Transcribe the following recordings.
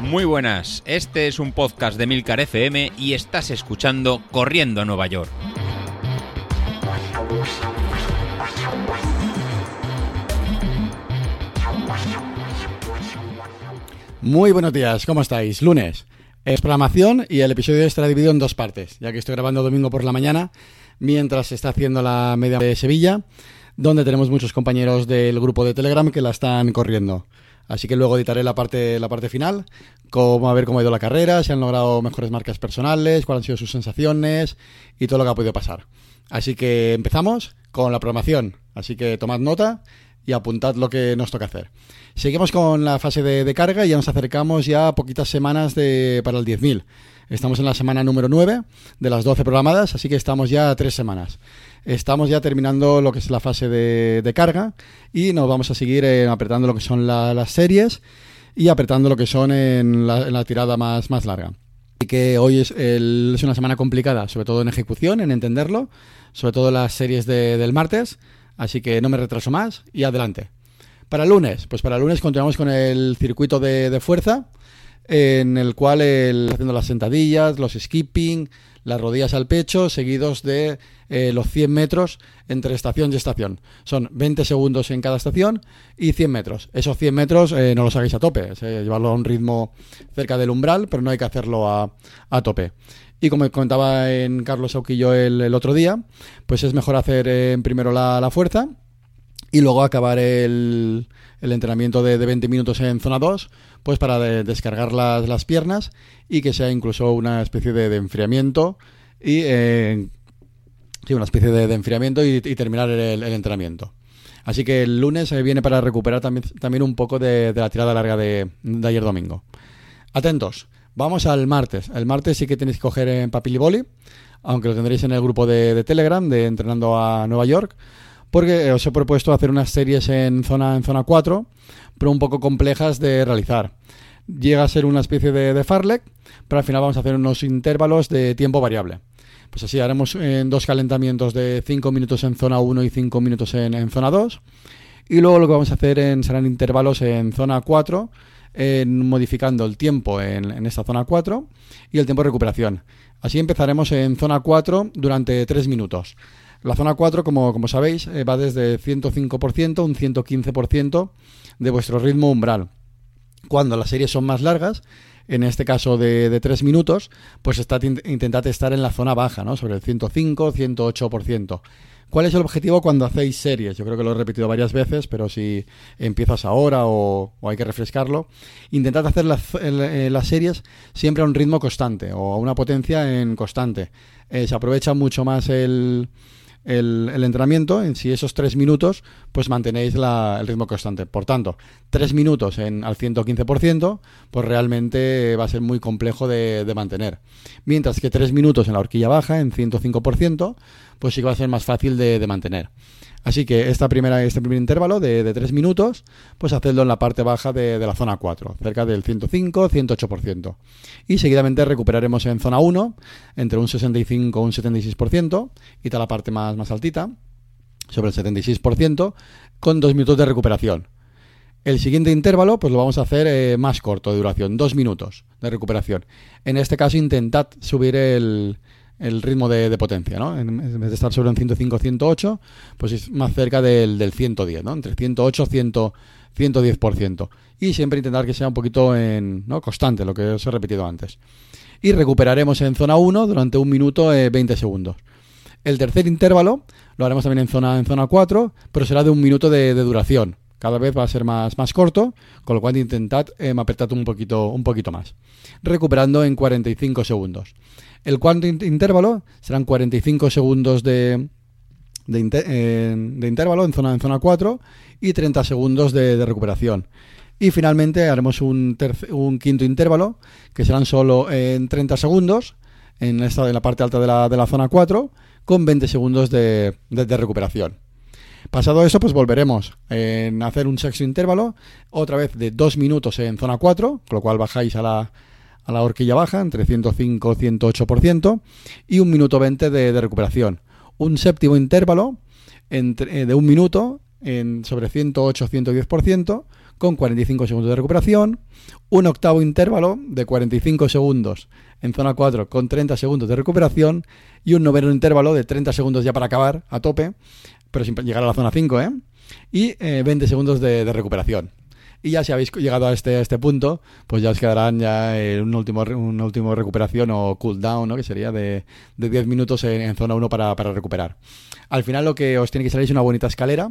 Muy buenas, este es un podcast de Milcar FM y estás escuchando Corriendo a Nueva York. Muy buenos días, ¿cómo estáis? Lunes. Es programación y el episodio estará dividido en dos partes, ya que estoy grabando domingo por la mañana, mientras se está haciendo la media de Sevilla, donde tenemos muchos compañeros del grupo de Telegram que la están corriendo. Así que luego editaré la parte, la parte final, cómo, a ver cómo ha ido la carrera, si han logrado mejores marcas personales, cuáles han sido sus sensaciones y todo lo que ha podido pasar. Así que empezamos con la programación. Así que tomad nota y apuntad lo que nos toca hacer. Seguimos con la fase de, carga y ya nos acercamos ya a poquitas semanas de, para el 10.000. Estamos en la semana número 9 de las 12 programadas, así que estamos ya a tres semanas. Estamos ya terminando lo que es la fase de, carga y nos vamos a seguir eh, apretando lo que son las series y apretando lo que son en la, tirada más, más larga. Así que hoy es, es, una semana complicada, sobre todo en ejecución, en entenderlo, sobre todo las series del martes, así que no me retraso más y adelante. Para el lunes, pues para el lunes continuamos con el circuito de fuerza, en el cual haciendo las sentadillas, los skipping, las rodillas al pecho, seguidos de eh, los 100 metros entre estación y estación. Son 20 segundos en cada estación y 100 metros. Esos 100 metros eh, no los hagáis a tope, llevarlo a un ritmo cerca del umbral, pero no hay que hacerlo a, tope. Y como comentaba en Carlos Sauquillo el, otro día, pues es mejor hacer eh, primero la, la fuerza y luego acabar el, el entrenamiento de, 20 minutos en zona 2, pues para descargar las, las, piernas y que sea incluso una especie de, enfriamiento y eh, sí, una especie de, enfriamiento y, terminar el, entrenamiento. Así que el lunes eh, viene para recuperar también, también un poco de, la tirada larga de, ayer domingo. Atentos, vamos al martes. El martes sí que tenéis que coger en papel y boli, aunque lo tendréis en el grupo de Telegram de Entrenando a Nueva York porque os he propuesto hacer unas series en zona, en zona 4, pero un poco complejas de realizar. Llega a ser una especie de, de farlek, pero al final vamos a hacer unos intervalos de tiempo variable. Pues así haremos en dos calentamientos de 5 minutos en zona 1 y 5 minutos en, zona 2. Y luego lo que vamos a hacer serán intervalos en zona 4, en, modificando el tiempo en, en esta zona 4 y el tiempo de recuperación. Así empezaremos en zona 4 durante 3 minutos. La zona 4, como, como sabéis, eh, va desde 105% a un 115% de vuestro ritmo umbral. Cuando las series son más largas, en este caso de, de 3 minutos, pues está, intentad estar en la zona baja, ¿no? sobre el 105, 108%. ¿Cuál es el objetivo cuando hacéis series? Yo creo que lo he repetido varias veces, pero si empiezas ahora o, hay que refrescarlo, intentad hacer las, eh, las, series siempre a un ritmo constante o a una potencia en constante. Eh, se aprovecha mucho más el, el, entrenamiento, en si esos tres minutos, pues mantenéis el ritmo constante. Por tanto, tres minutos en, al 115%, pues realmente va a ser muy complejo de, mantener. Mientras que tres minutos en la horquilla baja, en 105%, pues sí que va a ser más fácil de mantener. Así que esta primera, este primer intervalo de, de 3 minutos, pues hacedlo en la parte baja de, la zona 4, cerca del 105-108%. Y seguidamente recuperaremos en zona 1, entre un 65 y un 76%, y toda la parte más, más altita, sobre el 76%, con 2 minutos de recuperación. El siguiente intervalo, pues lo vamos a hacer eh, más corto de duración, 2 minutos de recuperación. En este caso, intentad subir el, el ritmo de, potencia, ¿no? En, vez de estar sobre un 105 108, pues es más cerca del, del 110, ¿no? Entre 108 y 110%. Y siempre intentar que sea un poquito en, ¿no? constante, lo que os he repetido antes. Y recuperaremos en zona 1 durante un minuto eh, 20 segundos. El tercer intervalo lo haremos también en zona, en zona 4, pero será de un minuto de, duración. Cada vez va a ser más, más corto, con lo cual intentad eh, un poquito, un poquito más. Recuperando en 45 segundos. El cuarto intervalo serán 45 segundos de, de, intervalo en zona, en zona 4 y 30 segundos de, recuperación. Y finalmente haremos un, quinto intervalo que serán solo en 30 segundos en, esta, en la parte alta de la, de la zona 4 con 20 segundos de, de, recuperación. Pasado eso, pues volveremos a hacer un sexto intervalo, otra vez de 2 minutos en zona 4, con lo cual bajáis a la, a la horquilla baja, entre 105 y 108%, y un minuto 20 de, recuperación. Un séptimo intervalo eh, de un minuto en, sobre 108-110%, con 45 segundos de recuperación, un octavo intervalo de 45 segundos en zona 4 con 30 segundos de recuperación y un noveno intervalo de 30 segundos ya para acabar a tope, pero sin llegar a la zona 5, ¿eh? Y 20 eh, segundos de, recuperación. Y ya si habéis llegado a este, este punto, pues ya os quedarán ya eh, un último, una última recuperación o cooldown, ¿no? que sería de, de 10 minutos en, zona 1 para, para recuperar. Al final lo que os tiene que salir es una bonita escalera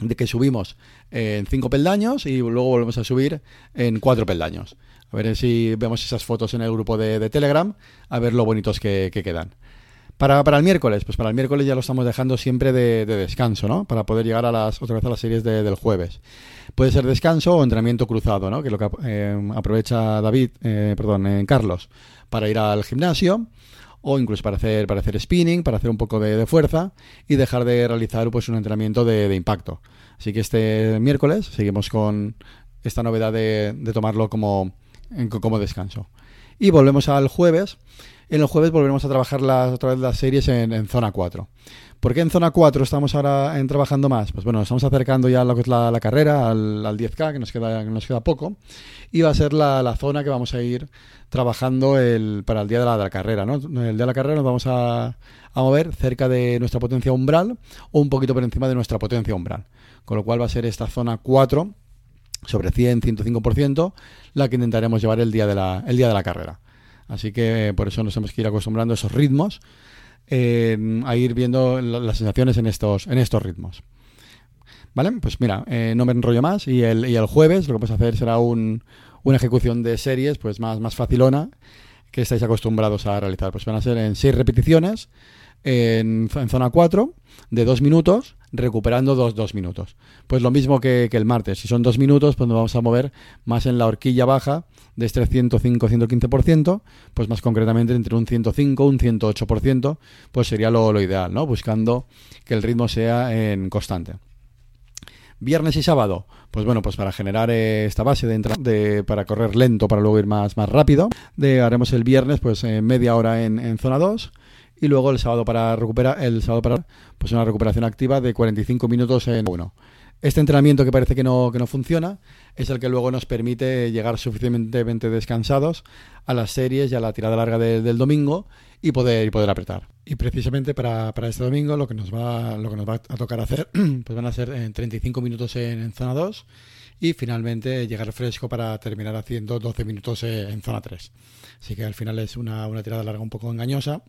de que subimos en 5 peldaños y luego volvemos a subir en 4 peldaños. A ver si vemos esas fotos en el grupo de, Telegram, a ver lo bonitos que, quedan. Para, el miércoles, pues para el miércoles ya lo estamos dejando siempre de, descanso, ¿no? Para poder llegar a las, otra vez a las series del jueves. Puede ser descanso o entrenamiento cruzado, ¿no? Que es lo que eh, aprovecha David, eh, perdón, eh, Carlos, para ir al gimnasio o incluso para hacer, para hacer spinning, para hacer un poco de, fuerza y dejar de realizar pues un entrenamiento de, impacto. Así que este miércoles seguimos con esta novedad de, de tomarlo como, como descanso. Y volvemos al jueves. En el jueves volveremos a trabajar las, otra vez las series en, zona 4. ¿Por qué en zona 4 estamos ahora en trabajando más? Pues bueno, estamos acercando ya a lo que es la, carrera, al, 10K, que nos queda, poco. Y va a ser la, zona que vamos a ir trabajando el, para el día de la, carrera. ¿no? El día de la carrera nos vamos a, a mover cerca de nuestra potencia umbral o un poquito por encima de nuestra potencia umbral. Con lo cual va a ser esta zona 4 sobre 100, 105%, la que intentaremos llevar el día de la, el día de la carrera. Así que por eso nos hemos que ir acostumbrando a esos ritmos, a ir viendo las sensaciones en estos, en estos ritmos. ¿Vale? Pues mira, eh, no me enrollo más y el, y el jueves lo que vamos a hacer será un, una ejecución de series pues más, más facilona que estáis acostumbrados a realizar. Pues van a ser en 6 repeticiones en, zona 4 de 2 minutos, recuperando 2 dos, minutos. Pues lo mismo que, el martes. Si son 2 minutos, pues nos vamos a mover más en la horquilla baja de este 105-115%, pues más concretamente entre un 105 un 108%, pues sería lo, lo ideal, ¿no? Buscando que el ritmo sea en constante. Viernes y sábado, pues bueno, pues para generar esta base de, de, para correr lento para luego ir más, más rápido, haremos el viernes pues eh, media hora en, en zona 2 y luego el sábado para recuperar el sábado para pues una recuperación activa de 45 minutos en uno. Este entrenamiento que parece que no, que no funciona es el que luego nos permite llegar suficientemente descansados a las series y a la tirada larga del domingo y poder, y poder apretar. Y precisamente para, para, este domingo lo que nos va, lo que nos va a tocar hacer pues van a ser en 35 minutos en, en, zona 2 y finalmente llegar fresco para terminar haciendo 12 minutos en zona 3. Así que al final es una, una tirada larga un poco engañosa,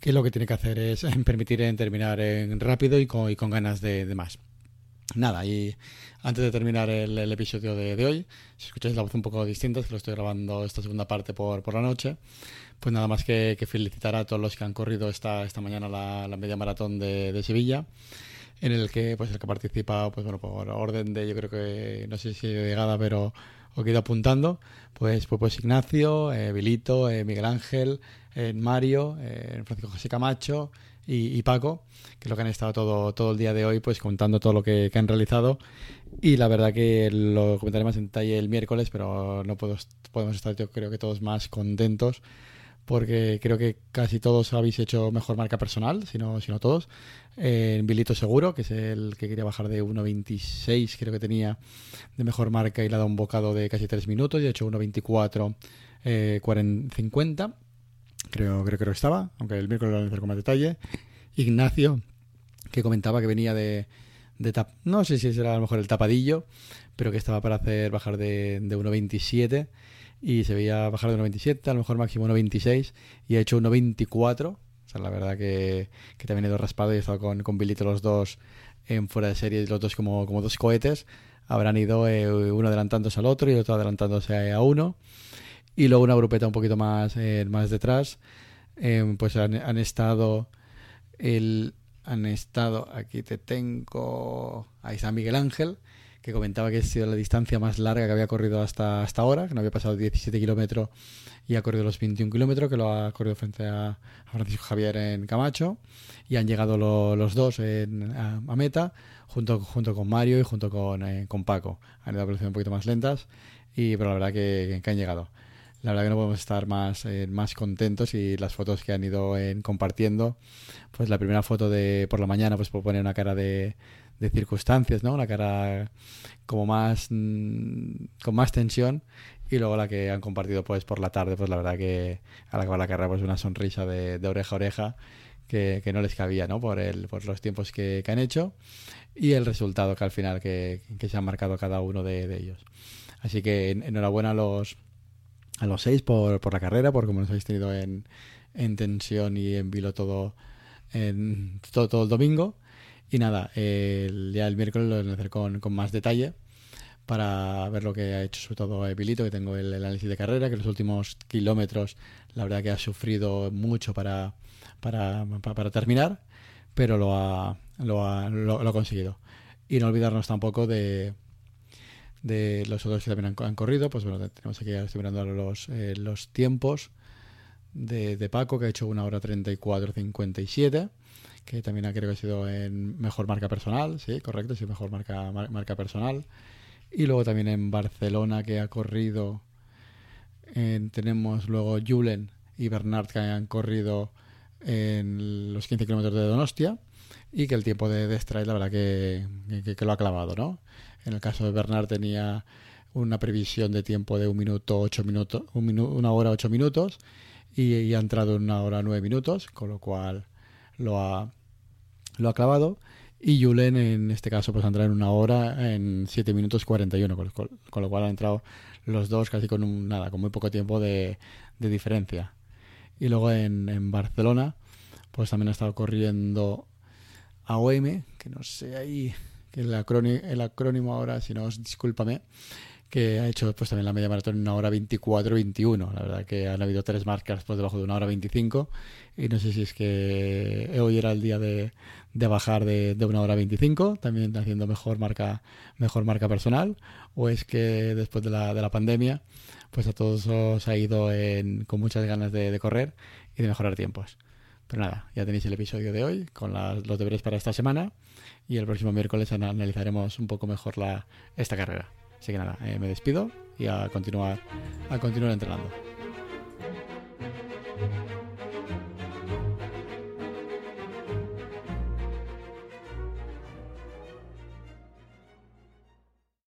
que lo que tiene que hacer es permitir en terminar en rápido y con, y con ganas de, de, más. Nada, y antes de terminar el, episodio de, hoy, si escucháis la voz un poco distinta, es que lo estoy grabando esta segunda parte por, por la noche, pues nada más que, felicitar a todos los que han corrido esta, esta mañana la, la media maratón de, de Sevilla en el que pues el que participa pues bueno por orden de yo creo que no sé si llegada pero os ido apuntando, pues, pues, pues Ignacio, eh, Vilito, eh, Miguel Ángel, eh, Mario, eh, Francisco José Camacho y, Paco, que es lo que han estado todo, todo el día de hoy, pues contando todo lo que, han realizado. Y la verdad que lo comentaré más en detalle el miércoles, pero no puedo, podemos estar yo creo que todos más contentos porque creo que casi todos habéis hecho mejor marca personal, si no, si no todos. En Bilito Seguro, que es el que quería bajar de 1.26, creo que tenía de mejor marca y le ha dado un bocado de casi 3 minutos y ha hecho 1.24, eh, 50. Creo, creo, que estaba, aunque el miércoles lo voy a hacer con más detalle. Ignacio, que comentaba que venía de, de tap, no sé si será a lo mejor el tapadillo, pero que estaba para hacer bajar de, de 1.27 y se veía bajar de 1.27, a lo mejor máximo 1.26 y ha hecho 1.24. O sea, la verdad que, que también he ido raspado y he estado con, con Bilito los dos en fuera de serie, los dos como, como dos cohetes. Habrán ido eh, uno adelantándose al otro y el otro adelantándose a uno. Y luego una grupeta un poquito más, eh, más detrás. Eh, pues han, han estado el han estado aquí te tengo ahí está Miguel Ángel que comentaba que ha sido la distancia más larga que había corrido hasta, hasta ahora, que no había pasado 17 kilómetros y ha corrido los 21 kilómetros, que lo ha corrido frente a, Francisco Javier en Camacho, y han llegado los dos a, meta, junto, junto con Mario y junto con, eh, con Paco. Han ido a velocidades un poquito más lentas, y, pero la verdad que, han llegado. La verdad que no podemos estar más, eh, más contentos y las fotos que han ido en compartiendo, pues la primera foto de por la mañana pues por poner una cara de, de circunstancias, ¿no? Una cara como más mm, con más tensión y luego la que han compartido pues por la tarde, pues la verdad que al acabar la carrera pues una sonrisa de, oreja a oreja que, no les cabía, ¿no? Por, el, por los tiempos que, han hecho y el resultado que al final que, se han marcado cada uno de, ellos. Así que enhorabuena a los a los seis por, por la carrera, por como nos habéis tenido en, en tensión y en vilo todo, en, todo, todo el domingo. Y nada, el, ya el miércoles lo voy a hacer con, con más detalle para ver lo que ha hecho sobre todo Evilito, que tengo el, análisis de carrera, que los últimos kilómetros la verdad que ha sufrido mucho para, para, para, terminar, pero lo ha, lo, ha, lo, ha conseguido. Y no olvidarnos tampoco de, de los otros que también han, corrido, pues bueno, tenemos aquí, estoy mirando los, eh, los tiempos de, de, Paco, que ha hecho una hora 34.57, que también creo que ha sido en mejor marca personal, sí, correcto, sí, mejor marca, marca personal. Y luego también en Barcelona, que ha corrido, tenemos luego Julen y Bernard, que han corrido en los 15 kilómetros de Donostia y que el tiempo de, de la verdad que, que, lo ha clavado, ¿no? En el caso de Bernard tenía una previsión de tiempo de un minuto ocho minutos, un una hora ocho minutos y, ha entrado en una hora nueve minutos, con lo cual lo ha, lo ha clavado. Y Julen en este caso pues ha entrado en una hora en 7 minutos 41, con, con, lo cual han entrado los dos casi con un, nada, con muy poco tiempo de, de diferencia. Y luego en, en, Barcelona pues también ha estado corriendo AOM, que no sé ahí, que el acrónimo, el acrónimo ahora, si no, discúlpame, que ha hecho pues también la media maratón en una hora 24-21. La verdad que han habido tres marcas por debajo de una hora 25 y no sé si es que hoy era el día de, de bajar de, de, una hora 25, también haciendo mejor marca, mejor marca personal, o es que después de la, de la pandemia pues a todos os ha ido con muchas ganas de, de, correr y de mejorar tiempos. Pero nada, ya tenéis el episodio de hoy con los deberes para esta semana y el próximo miércoles analizaremos un poco mejor la, esta carrera. Así que nada, eh, me despido y a continuar, a continuar entrenando.